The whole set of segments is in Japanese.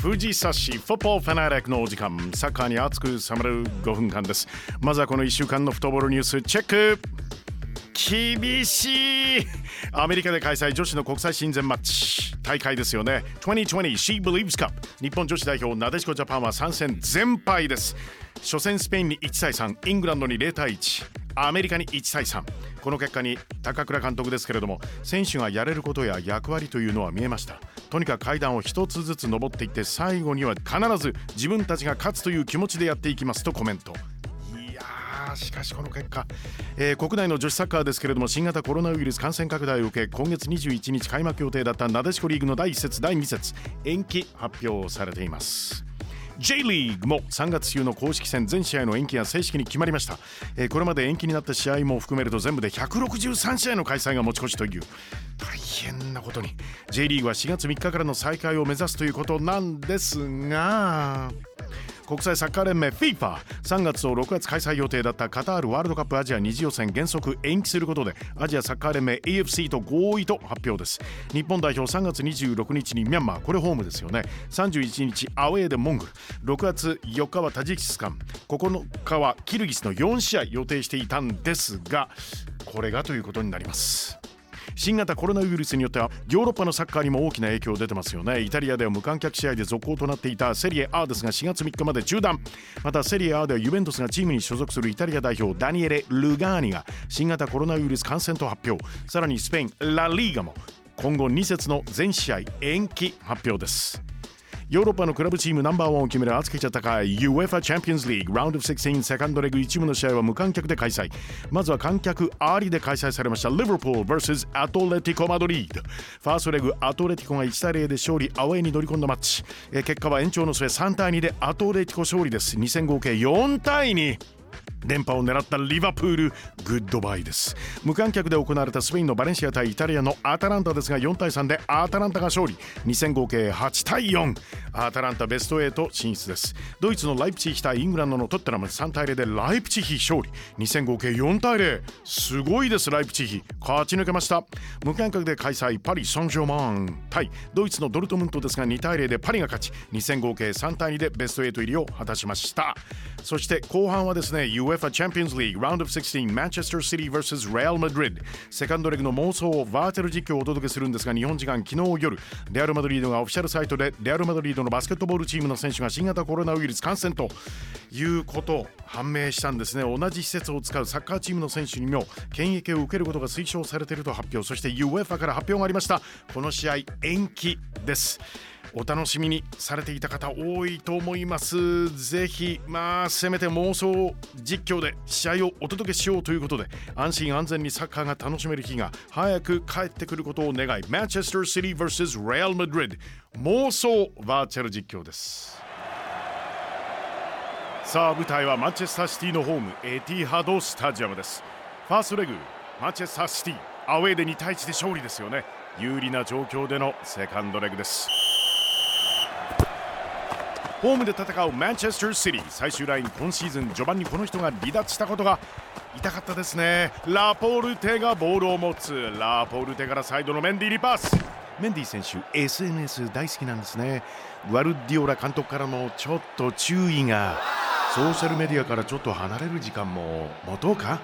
富士サシフォッポーファナレックのお時間。サッカーに熱く冷める5分間です。まずはこの1週間のフットボールニュースチェック。厳しい。アメリカで開催女子の国際親善マッチ。大会ですよね。2020 She Believes Cup 日本女子代表なでしこジャパンは3戦全敗です。初戦スペインに1対3イングランドに0対1アメリカに1対3この結果に高倉監督ですけれども選手がやれることや役割というのは見えました。とにかく階段を一つずつ登っていって最後には必ず自分たちが勝つという気持ちでやっていきますとコメント。しかしこの結果、えー国内の女子サッカーですけれども新型コロナウイルス感染拡大を受け今月21日開幕予定だったなでしこリーグの第1節第2節延期発表されています。J リーグも3月中の公式戦全試合の延期が正式に決まりました、えーこれまで延期になった試合も含めると全部で163試合の開催が持ち越しという。大変なことに。J リーグは4月3日からの再開を目指すということなんですが国際サッカー連盟 FIFA3 月と6月開催予定だったカタールワールドカップアジア2次予選原則延期することでアジアサッカー連盟 AFC と合意と発表です。日本代表3月26日にミャンマーこれホームですよね。31日アウェーでモンゴル。6月4日はタジキスタン。9日はキルギスの4試合予定していたんですがこれがということになります。新型コロナウイルスによってはヨーロッパのサッカーにも大きな影響出てますよね。イタリアでは無観客試合で続行となっていたセリエ A ですが4月3日まで中断。またセリエ A ではユベントスがチームに所属するイタリア代表ダニエレ・ルガーニが新型コロナウイルス感染と発表。さらにスペインラ・リーガも今後2節の全試合延期発表です。ヨーロッパのクラブチームナンバーワンを決める熱き戦い UEFA チャンピオンズリーグラウンド16セカンドレグ1部の試合は無観客で開催。まずは観客ありで開催されましたリバプール vs アトレティコマドリードファーストレグアトレティコが1対0で勝利アウェイに乗り込んだマッチ。え結果は延長の末3対2でアトレティコ勝利です。2戦合計4対2連覇を狙ったリバプールグッドバイです。無観客で行われたスペインのバレンシア対イタリアのアタランタですが4対3でアタランタが勝利。2戦合計8対4アタランタベスト8進出です。ドイツのライプチヒ対イングランドのトッテナム3対0でライプチヒ勝利。2戦合計4対0すごいですライプチヒ。勝ち抜けました。無観客で開催パリ・サンジョーマン。対ドイツのドルトムントですが2対0でパリが勝ち。2戦合計3対2でベスト8入りを果たしました。そして後半はですね UEFA チャンピオンズリーグラウンド16マンチェスター・シティ vs レアル・マドリードセカンドレグの妄想をバーチャル実況をお届けするんですが日本時間昨日夜レアル・マドリードがオフィシャルサイトでレアル・マドリードのバスケットボールチームの選手が新型コロナウイルス感染ということを判明したんですね。同じ施設を使うサッカーチームの選手にも検疫を受けることが推奨されていると発表。そして UEFA から発表がありました。この試合延期です。お楽しみにされていた方多いと思います。ぜひまあせめて妄想実況で試合をお届けしようということで安心安全にサッカーが楽しめる日が早く帰ってくることを願いマンチェスターシティ vs レアル・マドリード妄想バーチャル実況です。さあ舞台はマチェスターシティのホームエティハドスタジアムです。ファーストレグマチェスターシティアウェーで2対1で勝利ですよね。有利な状況でのセカンドレグです。ホームで戦うマンチェスターシティ。最終ライン今シーズン序盤にこの人が離脱したことが痛かったですね。ラポルテがボールを持つ。ラポルテからサイドのメンディにパス。メンディ選手 SNS 大好きなんですね。グアルディオラ監督からもちょっと注意がソーシャルメディアからちょっと離れる時間も持とうか？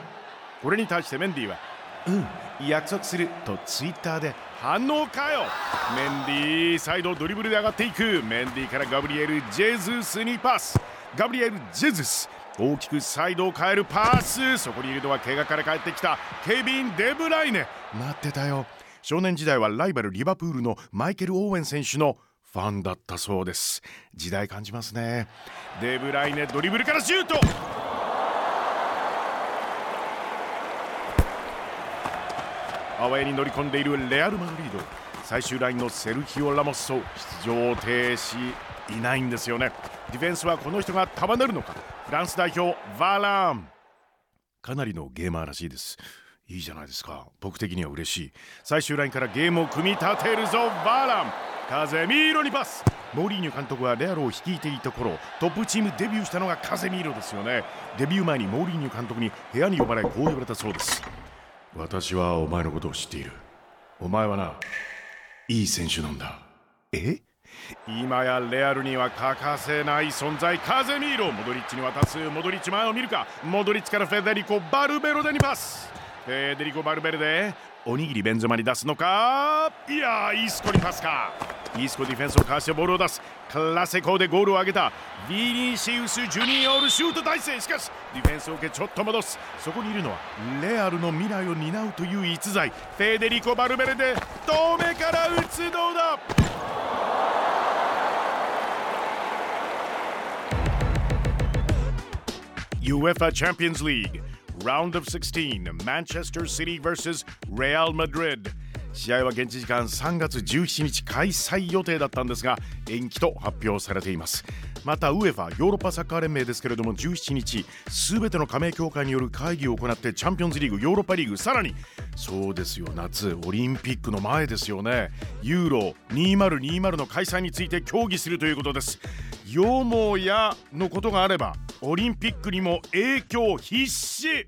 これに対してメンディはうん。約束するとツイッターで反応かよ。メンディーサイドドリブルで上がっていく。メンディーからガブリエル・ジェズスにパス。ガブリエル・ジェズス。大きくサイドを変えるパス。そこにいるのは怪我から帰ってきた。ケビン・デブライネ。待ってたよ。少年時代はライバルリバプールのマイケル・オーウェン選手のファンだったそうです。時代感じますね。デブライネドリブルからシュート。アウェーに乗り込んでいるレアル・マドリード。最終ラインのセルヒオ・ラモスを出場停止いないんですよね。ディフェンスはこの人が束ねるのか。フランス代表バラン。かなりのゲーマーらしいです。いいじゃないですか。僕的には嬉しい。最終ラインからゲームを組み立てるぞバラン。カゼミーロにパス。モーリーニョ監督はレアルを率いていた頃トップチームデビューしたのがカゼミーロですよね。デビュー前にモーリーニョ監督に部屋に呼ばれこう言われたそうです。私はお前のことを知っている。お前はないい選手なんだ。え？今やレアルには欠かせない存在。カゼミーロモドリッチに渡す。モドリッチ前を見るか。モドリッチからフェデリコ・バルベロデにパスフェデリコ・バルベルデおにぎりベンゼマに出すのかいやーイースコにパスかイースコディフェンスをかわしてボールを出すクラセコでゴールを挙げたヴィニシウス・ジュニオールシュート体勢しかしディフェンスを受けちょっと戻すそこにいるのはレアルの未来を担うという逸材フェデリコ・バルベルデ遠目から打つどうだ UEFA Champions League. Round of 16 Manchester City vs Real Madrid. 試合は現地時間3月17日開催予定だったんですが延期と発表されています。また UEFA ヨーロッパサッカー連盟ですけれども17日すべての加盟協会による会議を行ってチャンピオンズリーグヨーロッパリーグさらにそうですよ夏オリンピックの前ですよね。ユーロ2020の開催について協議するということです。よもやのことがあればオリンピックにも影響必至。